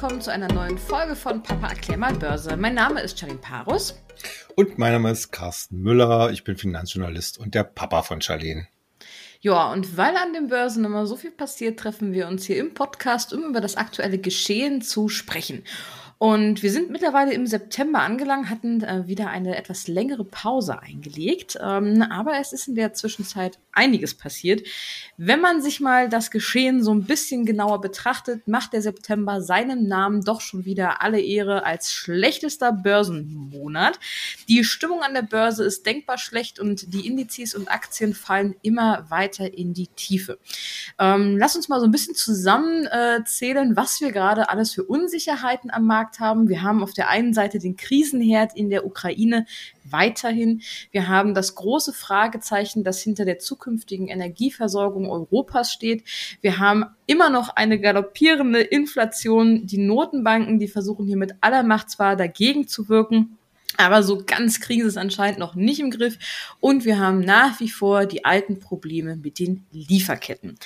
willkommen zu einer neuen Folge von Papa erklär mal Börse. Mein Name ist Charlene Parus. Und mein Name ist Carsten Müller. Ich bin Finanzjournalist und der Papa von Charlene. Ja, und weil an den Börsen immer so viel passiert, treffen wir uns hier im Podcast, um über das aktuelle Geschehen zu sprechen. Und wir sind mittlerweile im September angelangt, hatten äh, wieder eine etwas längere Pause eingelegt. Ähm, aber es ist in der Zwischenzeit einiges passiert. Wenn man sich mal das Geschehen so ein bisschen genauer betrachtet, macht der September seinem Namen doch schon wieder alle Ehre als schlechtester Börsenmonat. Die Stimmung an der Börse ist denkbar schlecht und die Indizes und Aktien fallen immer weiter in die Tiefe. Ähm, lass uns mal so ein bisschen zusammenzählen, äh, was wir gerade alles für Unsicherheiten am Markt haben. Wir haben auf der einen Seite den Krisenherd in der Ukraine weiterhin. Wir haben das große Fragezeichen, das hinter der zukünftigen Energieversorgung Europas steht. Wir haben immer noch eine galoppierende Inflation. Die Notenbanken, die versuchen hier mit aller Macht zwar dagegen zu wirken, aber so ganz kriegen sie es anscheinend noch nicht im Griff. Und wir haben nach wie vor die alten Probleme mit den Lieferketten.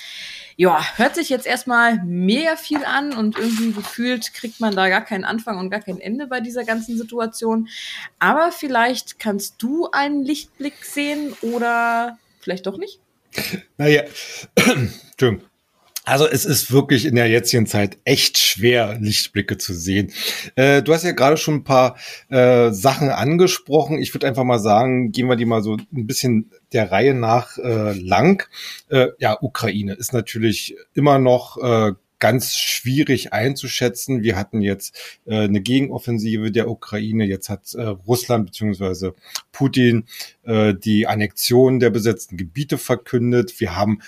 Ja, hört sich jetzt erstmal mega viel an und irgendwie gefühlt kriegt man da gar keinen Anfang und gar kein Ende bei dieser ganzen Situation. Aber vielleicht kannst du einen Lichtblick sehen oder vielleicht doch nicht? Naja, Entschuldigung. Also es ist wirklich in der jetzigen Zeit echt schwer, Lichtblicke zu sehen. Äh, du hast ja gerade schon ein paar äh, Sachen angesprochen. Ich würde einfach mal sagen, gehen wir die mal so ein bisschen der Reihe nach äh, lang. Äh, ja, Ukraine ist natürlich immer noch äh, ganz schwierig einzuschätzen. Wir hatten jetzt äh, eine Gegenoffensive der Ukraine. Jetzt hat äh, Russland beziehungsweise Putin äh, die Annexion der besetzten Gebiete verkündet. Wir haben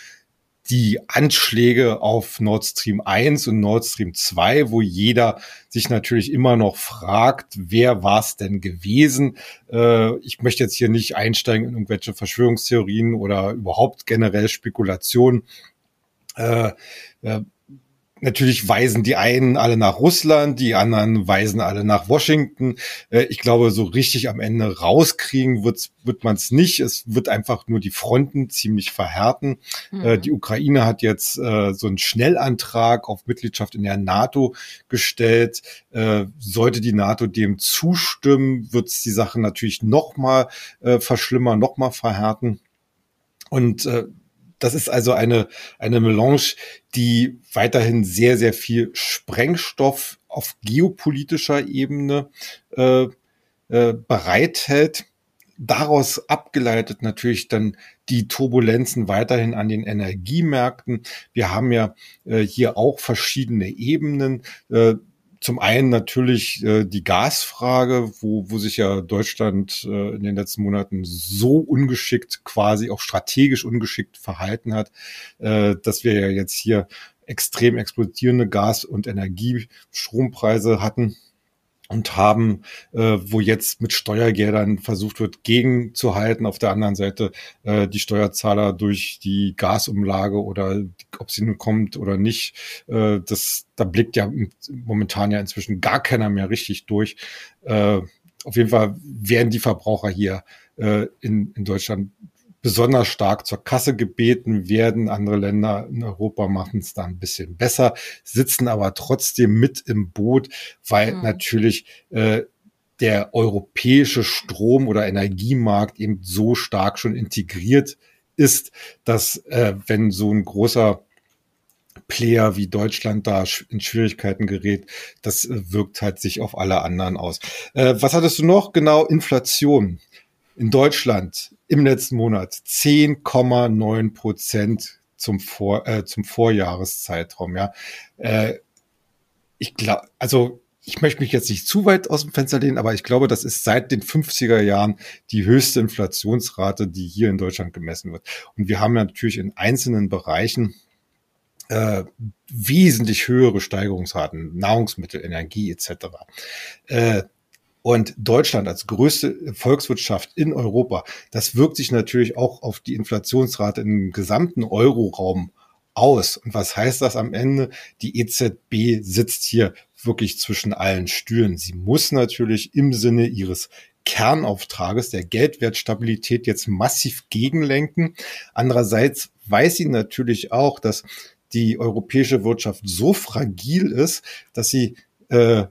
die Anschläge auf Nord Stream 1 und Nord Stream 2, wo jeder sich natürlich immer noch fragt, wer war es denn gewesen? Äh, ich möchte jetzt hier nicht einsteigen in irgendwelche Verschwörungstheorien oder überhaupt generell Spekulationen. Äh, äh, Natürlich weisen die einen alle nach Russland, die anderen weisen alle nach Washington. Äh, ich glaube, so richtig am Ende rauskriegen wird, wird man es nicht. Es wird einfach nur die Fronten ziemlich verhärten. Äh, mhm. Die Ukraine hat jetzt äh, so einen Schnellantrag auf Mitgliedschaft in der NATO gestellt. Sollte die NATO dem zustimmen, wird es die Sache natürlich noch mal verschlimmern, noch mal verhärten. Und das ist also eine, eine Melange, die weiterhin sehr, sehr viel Sprengstoff auf geopolitischer Ebene äh, äh, bereithält. Daraus abgeleitet natürlich dann die Turbulenzen weiterhin an den Energiemärkten. Wir haben ja äh, hier auch verschiedene Ebenen. Äh, zum einen natürlich äh, die Gasfrage, wo, wo sich ja Deutschland äh, in den letzten Monaten so ungeschickt, quasi auch strategisch ungeschickt verhalten hat, äh, dass wir ja jetzt hier extrem explodierende Gas- und Energiestrompreise hatten und haben, äh, wo jetzt mit Steuergeldern versucht wird, gegenzuhalten. Auf der anderen Seite äh, die Steuerzahler durch die Gasumlage oder ob sie nun kommt oder nicht, äh, das, da blickt ja momentan ja inzwischen gar keiner mehr richtig durch. Äh, auf jeden Fall werden die Verbraucher hier äh, in, in Deutschland besonders stark zur Kasse gebeten werden. Andere Länder in Europa machen es da ein bisschen besser, sitzen aber trotzdem mit im Boot, weil mhm. natürlich äh, der europäische Strom- oder Energiemarkt eben so stark schon integriert ist, dass äh, wenn so ein großer Player wie Deutschland da in Schwierigkeiten gerät, das äh, wirkt halt sich auf alle anderen aus. Äh, was hattest du noch? Genau, Inflation in Deutschland im letzten Monat 10,9 Prozent zum, Vor, äh, zum Vorjahreszeitraum. Ja, äh, ich glaube, also ich möchte mich jetzt nicht zu weit aus dem Fenster lehnen, aber ich glaube, das ist seit den 50er Jahren die höchste Inflationsrate, die hier in Deutschland gemessen wird. Und wir haben natürlich in einzelnen Bereichen äh, wesentlich höhere Steigerungsraten, Nahrungsmittel, Energie etc. Äh, und Deutschland als größte Volkswirtschaft in Europa, das wirkt sich natürlich auch auf die Inflationsrate im gesamten Euroraum aus. Und was heißt das am Ende? Die EZB sitzt hier wirklich zwischen allen Stühlen. Sie muss natürlich im Sinne ihres Kernauftrages der Geldwertstabilität jetzt massiv gegenlenken. Andererseits weiß sie natürlich auch, dass die europäische Wirtschaft so fragil ist, dass sie äh,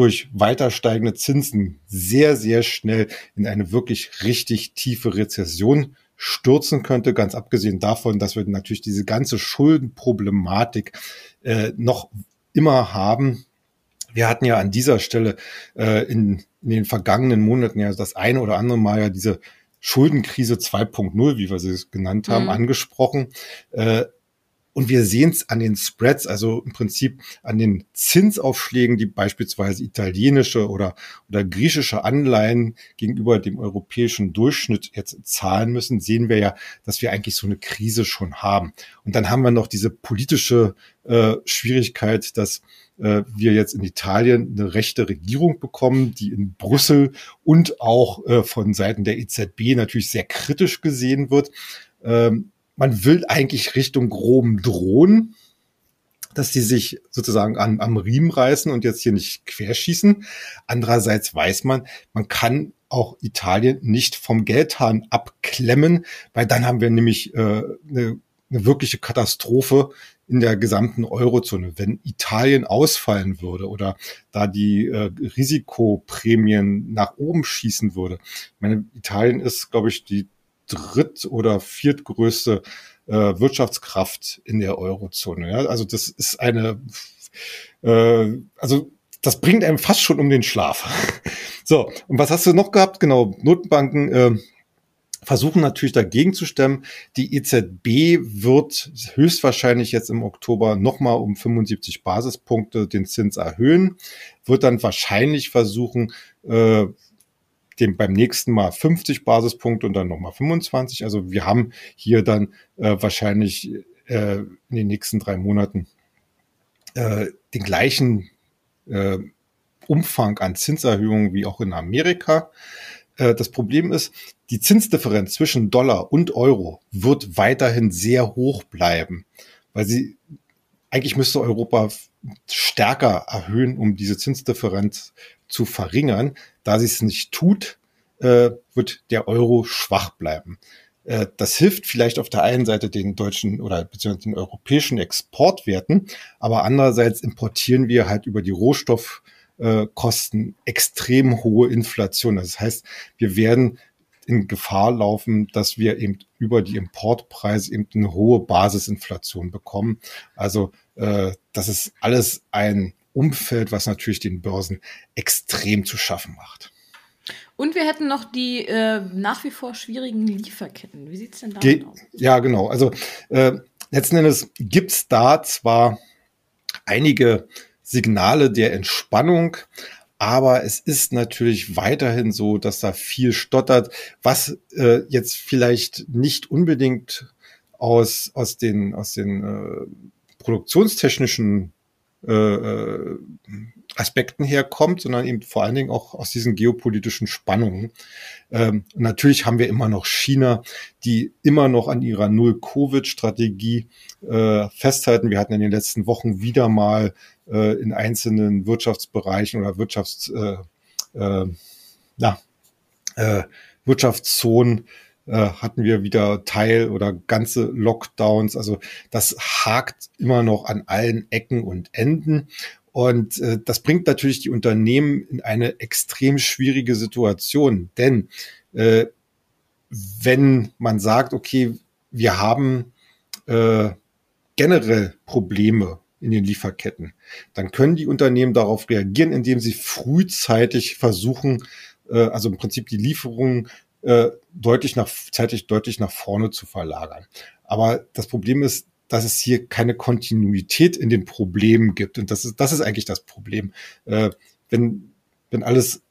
durch weiter steigende Zinsen sehr, sehr schnell in eine wirklich richtig tiefe Rezession stürzen könnte, ganz abgesehen davon, dass wir natürlich diese ganze Schuldenproblematik äh, noch immer haben. Wir hatten ja an dieser Stelle äh, in, in den vergangenen Monaten ja das eine oder andere Mal ja diese Schuldenkrise 2.0, wie wir sie genannt haben, mhm. angesprochen. Äh, und wir sehen es an den Spreads, also im Prinzip an den Zinsaufschlägen, die beispielsweise italienische oder, oder griechische Anleihen gegenüber dem europäischen Durchschnitt jetzt zahlen müssen, sehen wir ja, dass wir eigentlich so eine Krise schon haben. Und dann haben wir noch diese politische äh, Schwierigkeit, dass äh, wir jetzt in Italien eine rechte Regierung bekommen, die in Brüssel und auch äh, von Seiten der EZB natürlich sehr kritisch gesehen wird. Ähm, man will eigentlich Richtung Rom drohen, dass die sich sozusagen an, am Riemen reißen und jetzt hier nicht querschießen. Andererseits weiß man, man kann auch Italien nicht vom Geldhahn abklemmen, weil dann haben wir nämlich äh, eine, eine wirkliche Katastrophe in der gesamten Eurozone. Wenn Italien ausfallen würde oder da die äh, Risikoprämien nach oben schießen würde. Ich meine, Italien ist, glaube ich, die dritt- oder viertgrößte äh, Wirtschaftskraft in der Eurozone. Ja? Also das ist eine, äh, also das bringt einem fast schon um den Schlaf. so, und was hast du noch gehabt? Genau, Notenbanken äh, versuchen natürlich dagegen zu stemmen. Die EZB wird höchstwahrscheinlich jetzt im Oktober nochmal um 75 Basispunkte den Zins erhöhen, wird dann wahrscheinlich versuchen, äh, dem beim nächsten Mal 50 Basispunkte und dann nochmal 25. Also wir haben hier dann äh, wahrscheinlich äh, in den nächsten drei Monaten äh, den gleichen äh, Umfang an Zinserhöhungen wie auch in Amerika. Äh, das Problem ist, die Zinsdifferenz zwischen Dollar und Euro wird weiterhin sehr hoch bleiben, weil sie eigentlich müsste Europa stärker erhöhen, um diese Zinsdifferenz zu verringern. Da sie es nicht tut, äh, wird der Euro schwach bleiben. Äh, das hilft vielleicht auf der einen Seite den deutschen oder beziehungsweise den europäischen Exportwerten, aber andererseits importieren wir halt über die Rohstoff äh, extrem hohe Inflation. Das heißt, wir werden in Gefahr laufen, dass wir eben über die Importpreise eben eine hohe Basisinflation bekommen. Also äh, das ist alles ein Umfeld, was natürlich den Börsen extrem zu schaffen macht. Und wir hätten noch die äh, nach wie vor schwierigen Lieferketten. Wie sieht es denn da aus? Ja, genau. Also äh, letzten Endes gibt es da zwar einige Signale der Entspannung. Aber es ist natürlich weiterhin so, dass da viel stottert, was äh, jetzt vielleicht nicht unbedingt aus, aus den, aus den äh, produktionstechnischen äh, äh Aspekten herkommt, sondern eben vor allen Dingen auch aus diesen geopolitischen Spannungen. Ähm, natürlich haben wir immer noch China, die immer noch an ihrer Null-Covid-Strategie äh, festhalten. Wir hatten in den letzten Wochen wieder mal äh, in einzelnen Wirtschaftsbereichen oder Wirtschafts, äh, äh, na, äh, Wirtschaftszonen äh, hatten wir wieder Teil oder ganze Lockdowns. Also das hakt immer noch an allen Ecken und Enden. Und äh, das bringt natürlich die Unternehmen in eine extrem schwierige Situation. Denn äh, wenn man sagt, okay, wir haben äh, generell Probleme in den Lieferketten, dann können die Unternehmen darauf reagieren, indem sie frühzeitig versuchen, äh, also im Prinzip die Lieferungen äh, deutlich nach, zeitlich deutlich nach vorne zu verlagern. Aber das Problem ist, dass es hier keine Kontinuität in den Problemen gibt. Und das ist, das ist eigentlich das Problem. Äh, wenn, wenn alles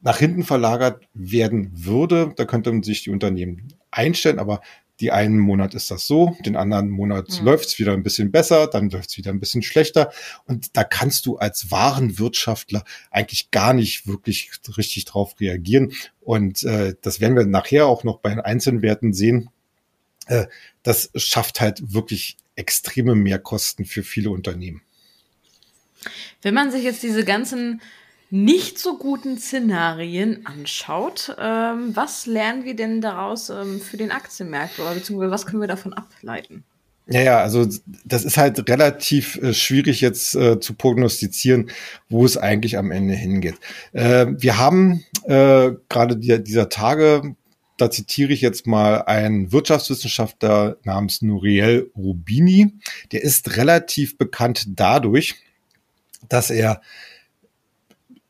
nach hinten verlagert werden würde, da könnten sich die Unternehmen einstellen, aber die einen Monat ist das so, den anderen Monat mhm. läuft es wieder ein bisschen besser, dann läuft es wieder ein bisschen schlechter. Und da kannst du als Warenwirtschaftler eigentlich gar nicht wirklich richtig drauf reagieren. Und äh, das werden wir nachher auch noch bei den einzelnen Werten sehen. Äh, das schafft halt wirklich extreme Mehrkosten für viele Unternehmen. Wenn man sich jetzt diese ganzen nicht so guten Szenarien anschaut, ähm, was lernen wir denn daraus ähm, für den Aktienmarkt oder beziehungsweise was können wir davon ableiten? Ja, ja, also das ist halt relativ äh, schwierig jetzt äh, zu prognostizieren, wo es eigentlich am Ende hingeht. Äh, wir haben äh, gerade die, dieser Tage, da zitiere ich jetzt mal einen Wirtschaftswissenschaftler namens Nuriel Rubini. Der ist relativ bekannt dadurch, dass er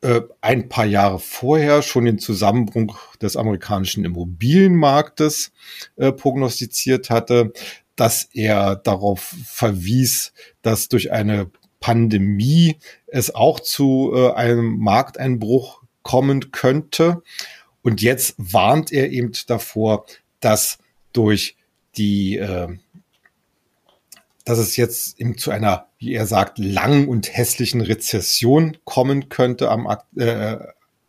äh, ein paar Jahre vorher schon den Zusammenbruch des amerikanischen Immobilienmarktes äh, prognostiziert hatte, dass er darauf verwies, dass durch eine Pandemie es auch zu äh, einem Markteinbruch kommen könnte. Und jetzt warnt er eben davor, dass durch die, äh, dass es jetzt eben zu einer, wie er sagt, langen und hässlichen Rezession kommen könnte am, äh,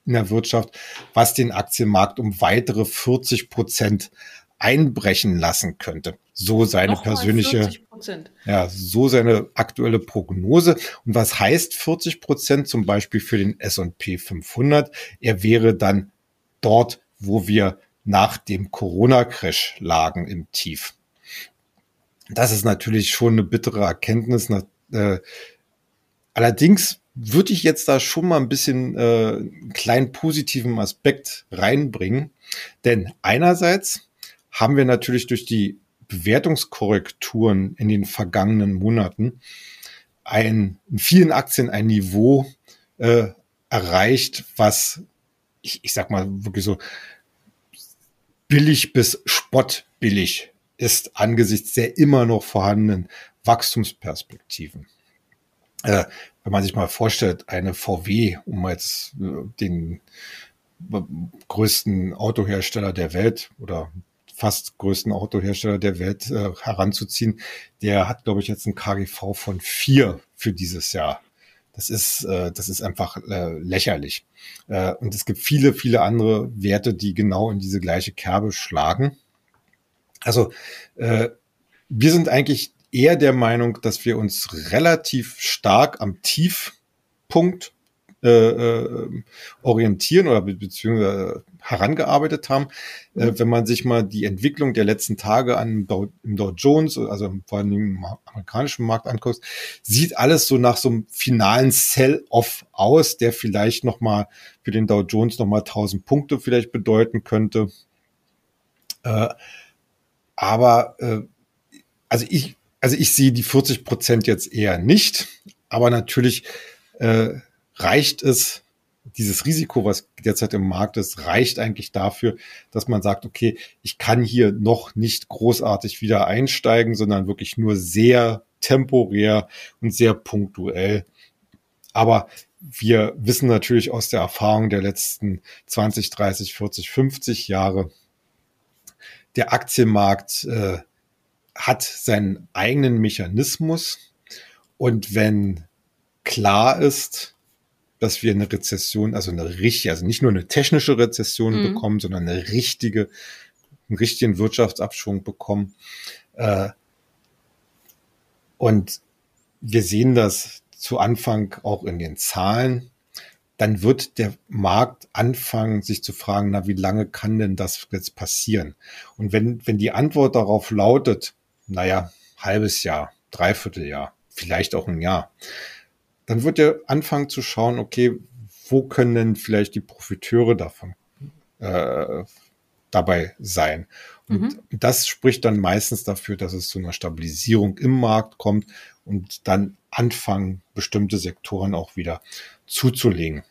in der Wirtschaft, was den Aktienmarkt um weitere 40 Prozent einbrechen lassen könnte. So seine Noch persönliche, ja, so seine aktuelle Prognose. Und was heißt 40 Prozent zum Beispiel für den S&P 500? Er wäre dann dort, wo wir nach dem Corona-Crash lagen im Tief. Das ist natürlich schon eine bittere Erkenntnis. Äh, allerdings würde ich jetzt da schon mal ein bisschen äh, einen kleinen positiven Aspekt reinbringen. Denn einerseits haben wir natürlich durch die Bewertungskorrekturen in den vergangenen Monaten ein, in vielen Aktien ein Niveau äh, erreicht, was ich, ich sag mal wirklich so billig bis spottbillig ist angesichts der immer noch vorhandenen Wachstumsperspektiven. Äh, wenn man sich mal vorstellt, eine VW, um jetzt äh, den äh, größten Autohersteller der Welt oder fast größten Autohersteller der Welt äh, heranzuziehen. Der hat, glaube ich, jetzt ein KGV von vier für dieses Jahr. Das ist, äh, das ist einfach äh, lächerlich. Äh, und es gibt viele, viele andere Werte, die genau in diese gleiche Kerbe schlagen. Also äh, wir sind eigentlich eher der Meinung, dass wir uns relativ stark am Tiefpunkt äh, äh, orientieren oder be beziehungsweise herangearbeitet haben. Äh, mhm. Äh, wenn man sich mal die Entwicklung der letzten Tage an Dow, im Dow Jones, also vor allem im amerikanischen Markt anguckt, sieht alles so nach so einem finalen Sell-off aus, der vielleicht noch mal für den Dow Jones noch mal 1000 Punkte vielleicht bedeuten könnte. Äh, aber äh, also ich also ich sehe die 40 Prozent jetzt eher nicht, aber natürlich äh, reicht es, dieses Risiko, was derzeit im Markt ist, reicht eigentlich dafür, dass man sagt, okay, ich kann hier noch nicht großartig wieder einsteigen, sondern wirklich nur sehr temporär und sehr punktuell. Aber wir wissen natürlich aus der Erfahrung der letzten 20, 30, 40, 50 Jahre, der Aktienmarkt äh, hat seinen eigenen Mechanismus. Und wenn klar ist, dass wir eine Rezession, also eine richtige, also nicht nur eine technische Rezession mhm. bekommen, sondern eine richtige, einen richtigen Wirtschaftsabschwung bekommen. Äh, und wir sehen das zu Anfang auch in den Zahlen. Dann wird der Markt anfangen, sich zu fragen, na, wie lange kann denn das jetzt passieren? Und wenn, wenn die Antwort darauf lautet, naja, halbes Jahr, dreiviertel Jahr, vielleicht auch ein Jahr, dann wird er anfangen zu schauen, okay, wo können denn vielleicht die Profiteure davon äh, dabei sein? Und mhm. das spricht dann meistens dafür, dass es zu einer Stabilisierung im Markt kommt und dann anfangen, bestimmte Sektoren auch wieder zuzulegen.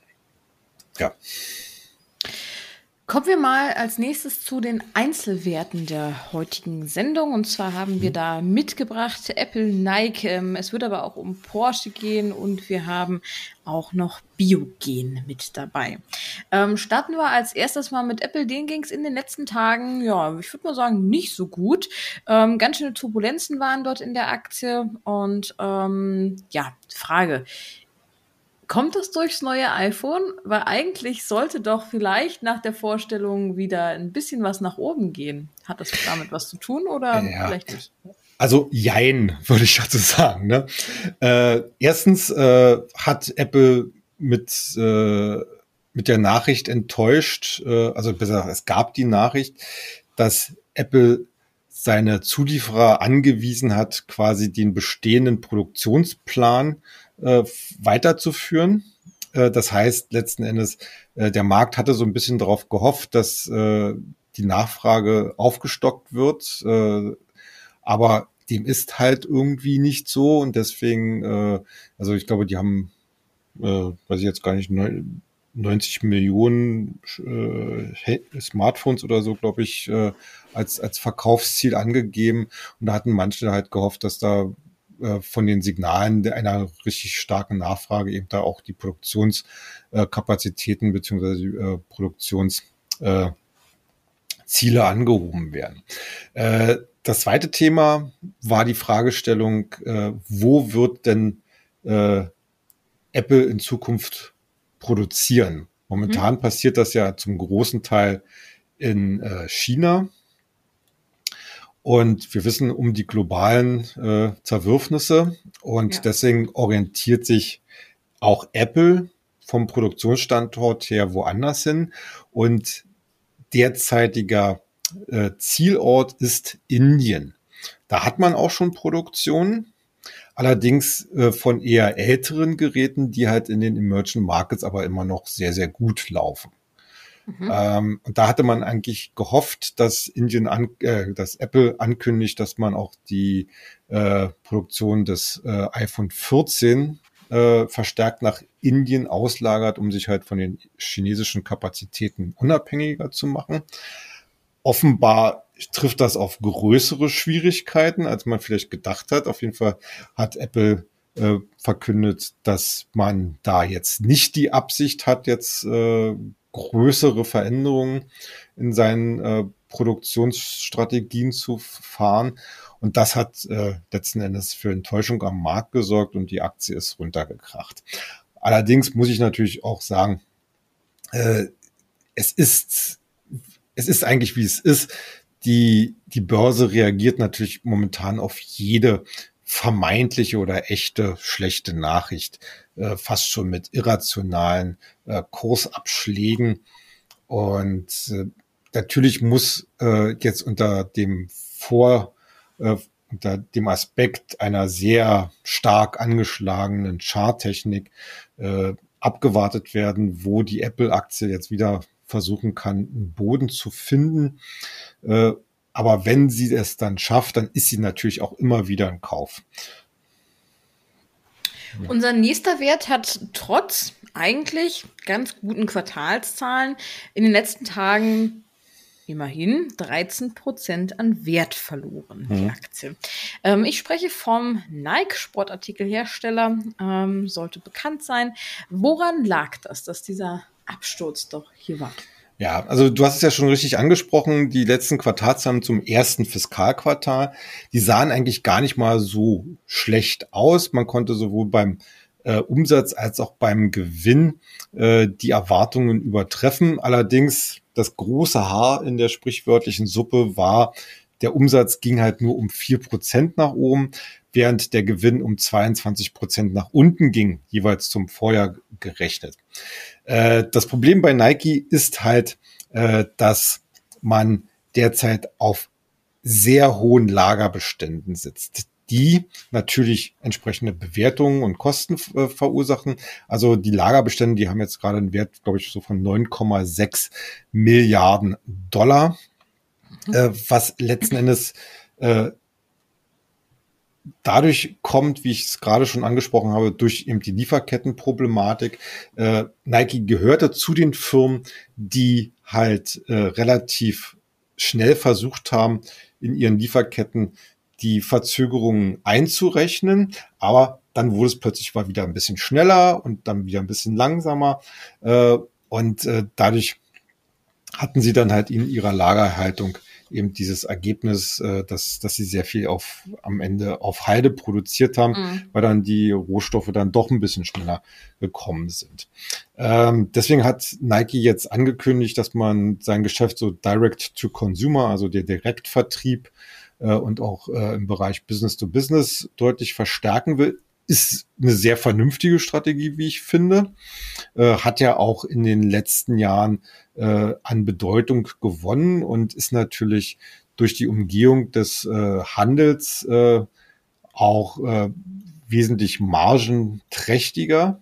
Ja. Kommen wir mal als nächstes zu den Einzelwerten der heutigen Sendung. Und zwar haben wir mhm. da mitgebracht Apple, Nike. Ähm, es wird aber auch um Porsche gehen und wir haben auch noch Biogen mit dabei. Ähm, starten wir als erstes mal mit Apple. Den ging es in den letzten Tagen, ja, ich würde mal sagen, nicht so gut. Ähm, ganz schöne Turbulenzen waren dort in der Aktie. Und ähm, ja, Frage. Kommt das durchs neue iPhone? Weil eigentlich sollte doch vielleicht nach der Vorstellung wieder ein bisschen was nach oben gehen. Hat das damit was zu tun oder ja. vielleicht nicht? Also jein, würde ich dazu sagen. Ne? Äh, erstens äh, hat Apple mit, äh, mit der Nachricht enttäuscht, äh, also besser, es gab die Nachricht, dass Apple seine Zulieferer angewiesen hat, quasi den bestehenden Produktionsplan äh, weiterzuführen. Äh, das heißt, letzten Endes, äh, der Markt hatte so ein bisschen darauf gehofft, dass äh, die Nachfrage aufgestockt wird. Äh, aber dem ist halt irgendwie nicht so und deswegen, äh, also ich glaube, die haben, äh, weiß ich jetzt gar nicht, 90 Millionen äh, Smartphones oder so, glaube ich, äh, als, als Verkaufsziel angegeben. Und da hatten manche halt gehofft, dass da äh, von den Signalen einer richtig starken Nachfrage eben da auch die Produktionskapazitäten beziehungsweise äh, Produktionsziele äh, angehoben werden. Äh, das zweite Thema war die Fragestellung, äh, wo wird denn äh, Apple in Zukunft produzieren? Momentan mhm. passiert das ja zum großen Teil in China. Und wir wissen um die globalen äh, Zerwürfnisse und ja. deswegen orientiert sich auch Apple vom Produktionsstandort her woanders hin. Und derzeitiger äh, Zielort ist Indien. Da hat man auch schon Produktion, allerdings äh, von eher älteren Geräten, die halt in den Emerging Markets aber immer noch sehr, sehr gut laufen. Mhm. Ähm, und da hatte man eigentlich gehofft, dass Indien an, äh, dass Apple ankündigt, dass man auch die äh, Produktion des äh, iPhone 14 äh, verstärkt nach Indien auslagert, um sich halt von den chinesischen Kapazitäten unabhängiger zu machen. Offenbar trifft das auf größere Schwierigkeiten, als man vielleicht gedacht hat. Auf jeden Fall hat Apple äh, verkündet, dass man da jetzt nicht die Absicht hat, jetzt äh, größere Veränderungen in seinen äh, Produktionsstrategien zu fahren. Und das hat äh, letzten Endes für Enttäuschung am Markt gesorgt und die Aktie ist runtergekracht. Allerdings muss ich natürlich auch sagen, äh, es ist, es ist eigentlich wie es ist. Die, die Börse reagiert natürlich momentan auf jede vermeintliche oder echte schlechte Nachricht, äh, fast schon mit irrationalen äh, Kursabschlägen. Und äh, natürlich muss äh, jetzt unter dem Vor, äh, unter dem Aspekt einer sehr stark angeschlagenen Charttechnik äh, abgewartet werden, wo die Apple-Aktie jetzt wieder versuchen kann, einen Boden zu finden. Äh, aber wenn sie es dann schafft, dann ist sie natürlich auch immer wieder ein Kauf. Unser nächster Wert hat trotz eigentlich ganz guten Quartalszahlen in den letzten Tagen immerhin 13 Prozent an Wert verloren, die mhm. Aktie. Ähm, ich spreche vom Nike-Sportartikelhersteller, ähm, sollte bekannt sein. Woran lag das, dass dieser Absturz doch hier war? Ja, also du hast es ja schon richtig angesprochen, die letzten Quartalszahlen zum ersten Fiskalquartal, die sahen eigentlich gar nicht mal so schlecht aus. Man konnte sowohl beim äh, Umsatz als auch beim Gewinn äh, die Erwartungen übertreffen. Allerdings das große Haar in der sprichwörtlichen Suppe war, der Umsatz ging halt nur um vier Prozent nach oben, während der Gewinn um 22 Prozent nach unten ging, jeweils zum Vorjahr gerechnet. Äh, das Problem bei Nike ist halt, äh, dass man derzeit auf sehr hohen Lagerbeständen sitzt, die natürlich entsprechende Bewertungen und Kosten äh, verursachen. Also die Lagerbestände, die haben jetzt gerade einen Wert, glaube ich, so von 9,6 Milliarden Dollar. Äh, was letzten Endes äh, dadurch kommt, wie ich es gerade schon angesprochen habe, durch eben die Lieferkettenproblematik. Äh, Nike gehörte zu den Firmen, die halt äh, relativ schnell versucht haben, in ihren Lieferketten die Verzögerungen einzurechnen, aber dann wurde es plötzlich mal wieder ein bisschen schneller und dann wieder ein bisschen langsamer. Äh, und äh, dadurch hatten sie dann halt in ihrer Lagerhaltung eben dieses Ergebnis, äh, dass, dass sie sehr viel auf, am Ende auf Heide produziert haben, mhm. weil dann die Rohstoffe dann doch ein bisschen schneller gekommen sind. Ähm, deswegen hat Nike jetzt angekündigt, dass man sein Geschäft so direct to consumer, also der Direktvertrieb äh, und auch äh, im Bereich Business to Business deutlich verstärken will ist eine sehr vernünftige Strategie, wie ich finde. Äh, hat ja auch in den letzten Jahren äh, an Bedeutung gewonnen und ist natürlich durch die Umgehung des äh, Handels äh, auch äh, wesentlich margenträchtiger,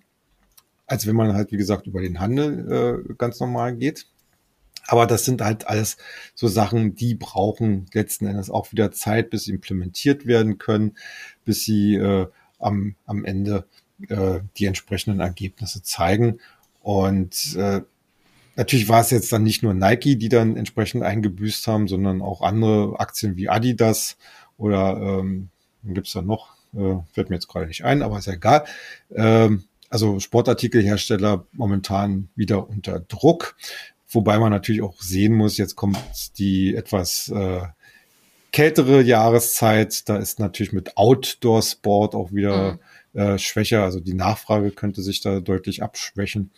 als wenn man halt, wie gesagt, über den Handel äh, ganz normal geht. Aber das sind halt alles so Sachen, die brauchen letzten Endes auch wieder Zeit, bis sie implementiert werden können, bis sie äh, am, am Ende äh, die entsprechenden Ergebnisse zeigen. Und äh, natürlich war es jetzt dann nicht nur Nike, die dann entsprechend eingebüßt haben, sondern auch andere Aktien wie Adidas oder ähm, gibt es da noch, äh, fällt mir jetzt gerade nicht ein, aber ist ja egal. Ähm, also Sportartikelhersteller momentan wieder unter Druck. Wobei man natürlich auch sehen muss, jetzt kommt die etwas äh, kältere Jahreszeit. Da ist natürlich mit Outdoor-Sport auch wieder mhm. äh, schwächer. Also die Nachfrage könnte sich da deutlich abschwächen.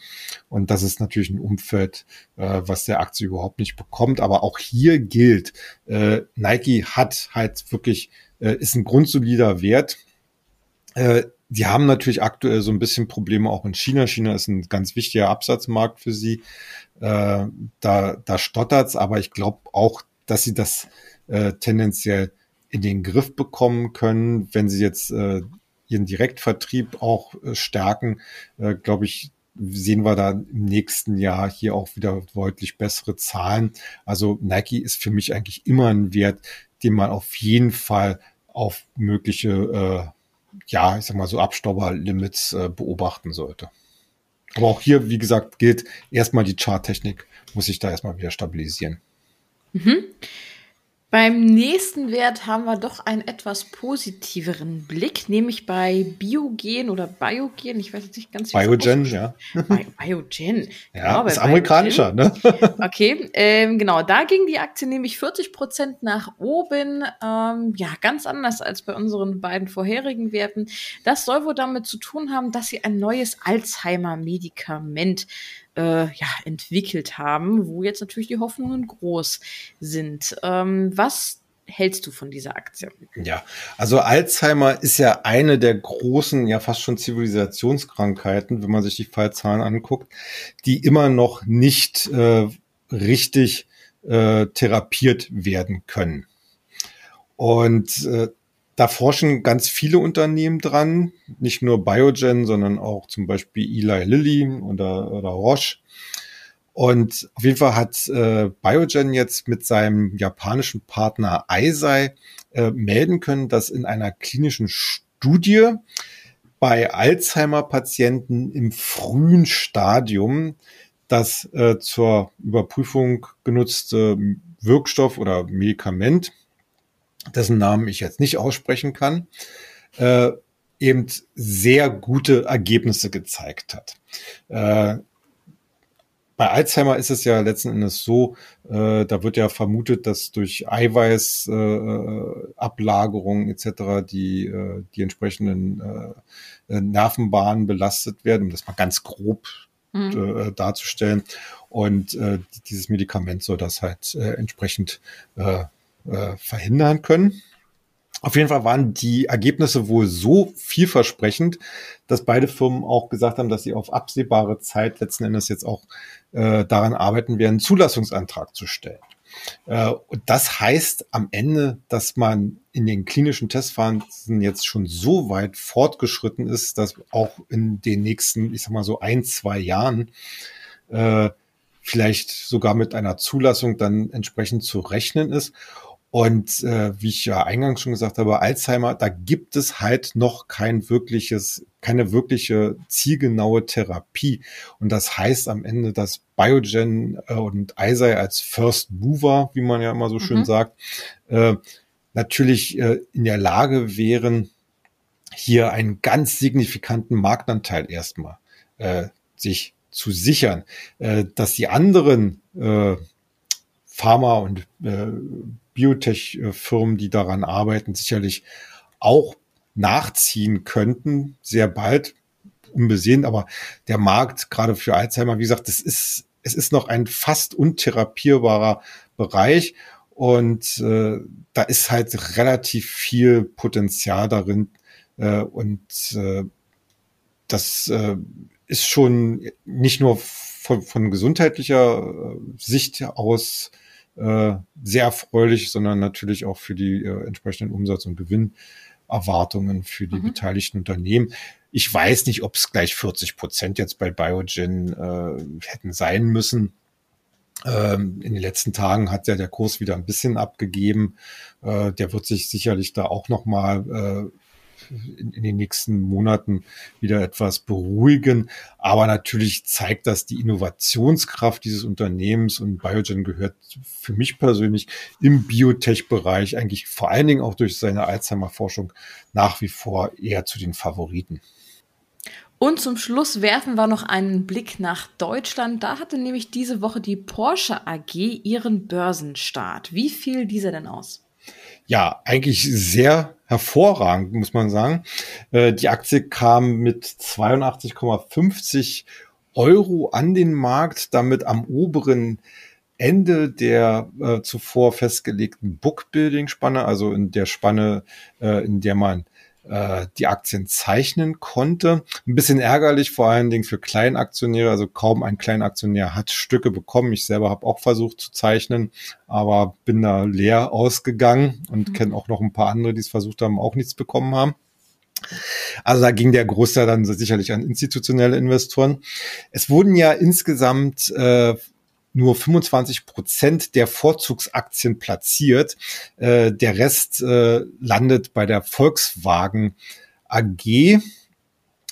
Und das ist natürlich ein Umfeld, äh, was der Aktie überhaupt nicht bekommt. Aber auch hier gilt, äh, Nike hat halt wirklich, äh, ist ein grundsolider Wert. Äh, die haben natürlich aktuell so ein bisschen Probleme auch in China. China ist ein ganz wichtiger Absatzmarkt für sie. Äh, da, da stottert's, aber ich glaube auch, dass sie das äh, tendenziell in den Griff bekommen können, wenn sie jetzt äh, ihren Direktvertrieb auch äh, stärken, äh, glaube ich, sehen wir da im nächsten Jahr hier auch wieder deutlich bessere Zahlen. Also Nike ist für mich eigentlich immer ein Wert, den man auf jeden Fall auf mögliche, äh, ja, ich sag mal so Abstauberlimits äh, beobachten sollte. Aber auch hier, wie gesagt, gilt erstmal die Charttechnik, muss sich da erstmal wieder stabilisieren. Mhm. Beim nächsten Wert haben wir doch einen etwas positiveren Blick, nämlich bei Biogen oder Biogen, ich weiß jetzt nicht ganz, wie Biogen, ja. Bi Biogen. Ja, genau, ist amerikanischer, ne? Okay, ähm, genau, da ging die Aktie nämlich 40 Prozent nach oben. Ähm, ja, ganz anders als bei unseren beiden vorherigen Werten. Das soll wohl damit zu tun haben, dass sie ein neues Alzheimer-Medikament äh, ja, entwickelt haben, wo jetzt natürlich die Hoffnungen groß sind. Ähm, was hältst du von dieser Aktie? Ja, also Alzheimer ist ja eine der großen, ja fast schon Zivilisationskrankheiten, wenn man sich die Fallzahlen anguckt, die immer noch nicht äh, richtig äh, therapiert werden können. Und äh, da forschen ganz viele Unternehmen dran, nicht nur Biogen, sondern auch zum Beispiel Eli Lilly oder, oder Roche. Und auf jeden Fall hat äh, Biogen jetzt mit seinem japanischen Partner Eisei äh, melden können, dass in einer klinischen Studie bei Alzheimer-Patienten im frühen Stadium das äh, zur Überprüfung genutzte Wirkstoff oder Medikament dessen Namen ich jetzt nicht aussprechen kann, äh, eben sehr gute Ergebnisse gezeigt hat. Äh, bei Alzheimer ist es ja letzten Endes so, äh, da wird ja vermutet, dass durch Eiweißablagerungen äh, etc. die äh, die entsprechenden äh, äh, Nervenbahnen belastet werden, um das mal ganz grob mhm. äh, darzustellen. Und äh, dieses Medikament soll das halt äh, entsprechend äh, äh, verhindern können. Auf jeden Fall waren die Ergebnisse wohl so vielversprechend, dass beide Firmen auch gesagt haben, dass sie auf absehbare Zeit letzten Endes jetzt auch äh, daran arbeiten werden, einen Zulassungsantrag zu stellen. Äh, das heißt am Ende, dass man in den klinischen Testphasen jetzt schon so weit fortgeschritten ist, dass auch in den nächsten, ich sag mal so ein, zwei Jahren äh, vielleicht sogar mit einer Zulassung dann entsprechend zu rechnen ist. Und äh, wie ich ja eingangs schon gesagt habe, Alzheimer, da gibt es halt noch kein wirkliches, keine wirkliche zielgenaue Therapie. Und das heißt am Ende, dass Biogen äh, und Eisei als First Mover, wie man ja immer so mhm. schön sagt, äh, natürlich äh, in der Lage wären, hier einen ganz signifikanten Marktanteil erstmal äh, sich zu sichern, äh, dass die anderen äh, Pharma- und äh, Biotech-Firmen, die daran arbeiten, sicherlich auch nachziehen könnten, sehr bald, unbesehen. Aber der Markt, gerade für Alzheimer, wie gesagt, das ist, es ist noch ein fast untherapierbarer Bereich. Und äh, da ist halt relativ viel Potenzial darin. Äh, und äh, das äh, ist schon nicht nur von, von gesundheitlicher äh, Sicht aus äh, sehr erfreulich, sondern natürlich auch für die äh, entsprechenden Umsatz- und Gewinnerwartungen für die mhm. beteiligten Unternehmen. Ich weiß nicht, ob es gleich 40 Prozent jetzt bei Biogen äh, hätten sein müssen. Ähm, in den letzten Tagen hat ja der Kurs wieder ein bisschen abgegeben. Äh, der wird sich sicherlich da auch noch mal äh, in, in den nächsten Monaten wieder etwas beruhigen. Aber natürlich zeigt das die Innovationskraft dieses Unternehmens und Biogen gehört für mich persönlich im Biotech-Bereich eigentlich vor allen Dingen auch durch seine Alzheimer-Forschung nach wie vor eher zu den Favoriten. Und zum Schluss werfen wir noch einen Blick nach Deutschland. Da hatte nämlich diese Woche die Porsche AG ihren Börsenstart. Wie fiel dieser denn aus? Ja, eigentlich sehr hervorragend, muss man sagen. Äh, die Aktie kam mit 82,50 Euro an den Markt, damit am oberen Ende der äh, zuvor festgelegten Bookbuilding-Spanne, also in der Spanne, äh, in der man äh, die Aktien zeichnen konnte. Ein bisschen ärgerlich, vor allen Dingen für Kleinaktionäre. Also kaum ein Kleinaktionär hat Stücke bekommen. Ich selber habe auch versucht zu zeichnen, aber bin da leer ausgegangen und mhm. kenne auch noch ein paar andere, die es versucht haben, auch nichts bekommen haben. Also da ging der Großteil dann sicherlich an institutionelle Investoren. Es wurden ja insgesamt äh, nur 25 Prozent der Vorzugsaktien platziert. Äh, der Rest äh, landet bei der Volkswagen AG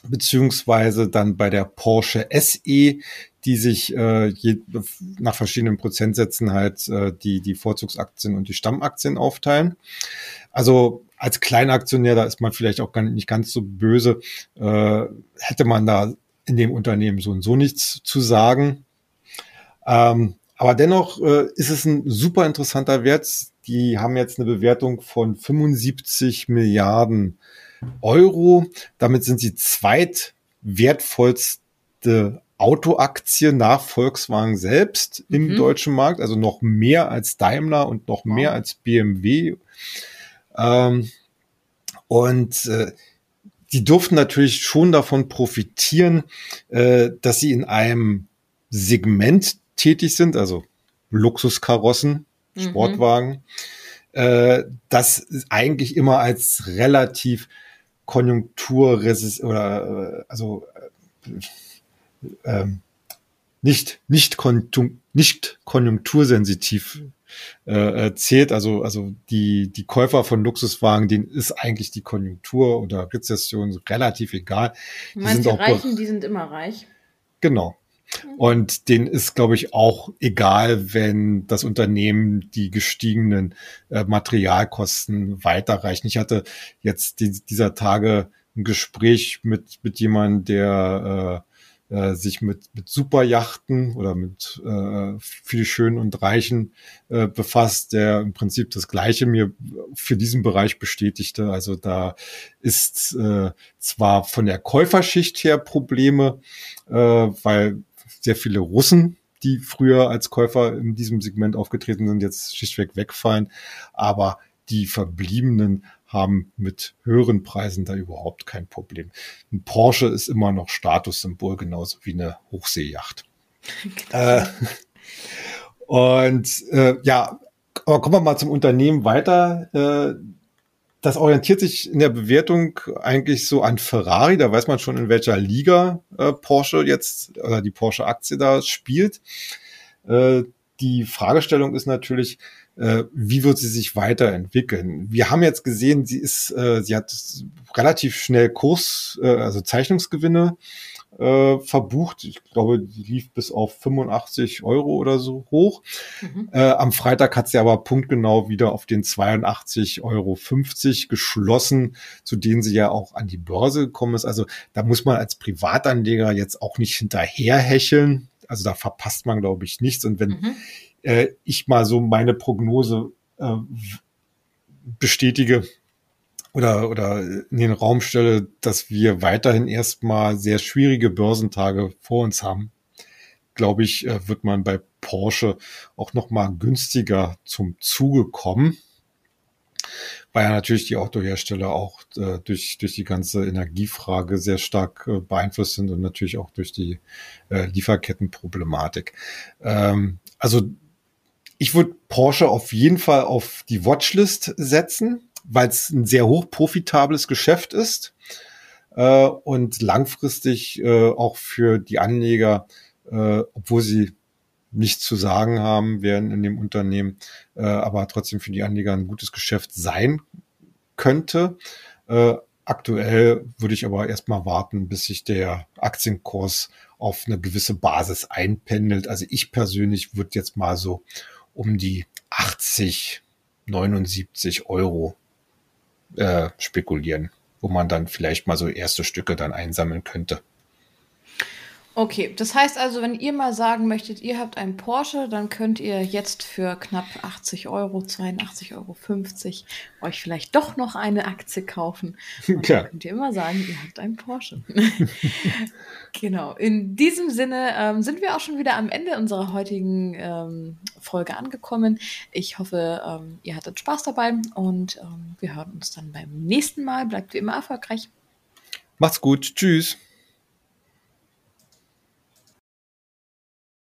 beziehungsweise dann bei der Porsche SE, die sich äh, je, nach verschiedenen Prozentsätzen halt äh, die, die Vorzugsaktien und die Stammaktien aufteilen. Also als Kleinaktionär, da ist man vielleicht auch gar nicht ganz so böse, äh, hätte man da in dem Unternehmen so und so nichts zu sagen. Ähm, aber dennoch äh, ist es ein super interessanter Wert. Die haben jetzt eine Bewertung von 75 Milliarden Euro. Damit sind sie zweitwertvollste Autoaktie nach Volkswagen selbst im mhm. deutschen Markt, also noch mehr als Daimler und noch mehr als BMW. Ähm, und äh, die durften natürlich schon davon profitieren, äh, dass sie in einem Segment tätig sind, also Luxuskarossen, mhm. Sportwagen, äh, das eigentlich immer als relativ konjunkturresist oder äh, also äh, äh, nicht nicht, konjunk nicht konjunktursensitiv äh, zählt. Also also die die Käufer von Luxuswagen, denen ist eigentlich die Konjunktur oder Rezession relativ egal. Du meinst, die, sind die Reichen, die sind immer reich. Genau. Und denen ist, glaube ich, auch egal, wenn das Unternehmen die gestiegenen äh, Materialkosten weiterreichen. Ich hatte jetzt die, dieser Tage ein Gespräch mit, mit jemandem, der äh, äh, sich mit, mit Superjachten oder mit äh, viel Schönen und Reichen äh, befasst, der im Prinzip das Gleiche mir für diesen Bereich bestätigte. Also da ist äh, zwar von der Käuferschicht her Probleme, äh, weil sehr viele Russen, die früher als Käufer in diesem Segment aufgetreten sind, jetzt schlichtweg wegfallen. Aber die Verbliebenen haben mit höheren Preisen da überhaupt kein Problem. Ein Porsche ist immer noch Statussymbol, genauso wie eine Hochseejacht. äh, und äh, ja, aber kommen wir mal zum Unternehmen weiter. Äh, das orientiert sich in der Bewertung eigentlich so an Ferrari. Da weiß man schon, in welcher Liga äh, Porsche jetzt oder die Porsche-Aktie da spielt. Äh, die Fragestellung ist natürlich, äh, wie wird sie sich weiterentwickeln? Wir haben jetzt gesehen, sie ist, äh, sie hat relativ schnell Kurs, äh, also Zeichnungsgewinne äh, verbucht. Ich glaube, die lief bis auf 85 Euro oder so hoch. Mhm. Äh, am Freitag hat sie aber punktgenau wieder auf den 82,50 Euro geschlossen, zu denen sie ja auch an die Börse gekommen ist. Also da muss man als Privatanleger jetzt auch nicht hinterherhecheln. Also da verpasst man, glaube ich, nichts. Und wenn mhm. äh, ich mal so meine Prognose äh, bestätige, oder, oder in den Raum stelle, dass wir weiterhin erstmal sehr schwierige Börsentage vor uns haben, glaube ich, äh, wird man bei Porsche auch noch mal günstiger zum Zuge kommen, weil ja natürlich die Autohersteller auch äh, durch, durch die ganze Energiefrage sehr stark äh, beeinflusst sind und natürlich auch durch die Lieferkettenproblematik. Ähm, also ich würde Porsche auf jeden Fall auf die Watchlist setzen, weil es ein sehr hoch profitables Geschäft ist äh, und langfristig äh, auch für die Anleger, äh, obwohl sie nichts zu sagen haben werden in dem Unternehmen, äh, aber trotzdem für die Anleger ein gutes Geschäft sein könnte. Äh, aktuell würde ich aber erstmal warten, bis sich der Aktienkurs auf eine gewisse Basis einpendelt. Also ich persönlich würde jetzt mal so um die 80, 79 Euro äh, spekulieren, wo man dann vielleicht mal so erste Stücke dann einsammeln könnte. Okay, das heißt also, wenn ihr mal sagen möchtet, ihr habt einen Porsche, dann könnt ihr jetzt für knapp 80 Euro, 82,50 Euro euch vielleicht doch noch eine Aktie kaufen. Und ja. dann könnt ihr immer sagen, ihr habt einen Porsche. genau, in diesem Sinne ähm, sind wir auch schon wieder am Ende unserer heutigen ähm, Folge angekommen. Ich hoffe, ähm, ihr hattet Spaß dabei und ähm, wir hören uns dann beim nächsten Mal. Bleibt wie immer erfolgreich. Macht's gut. Tschüss.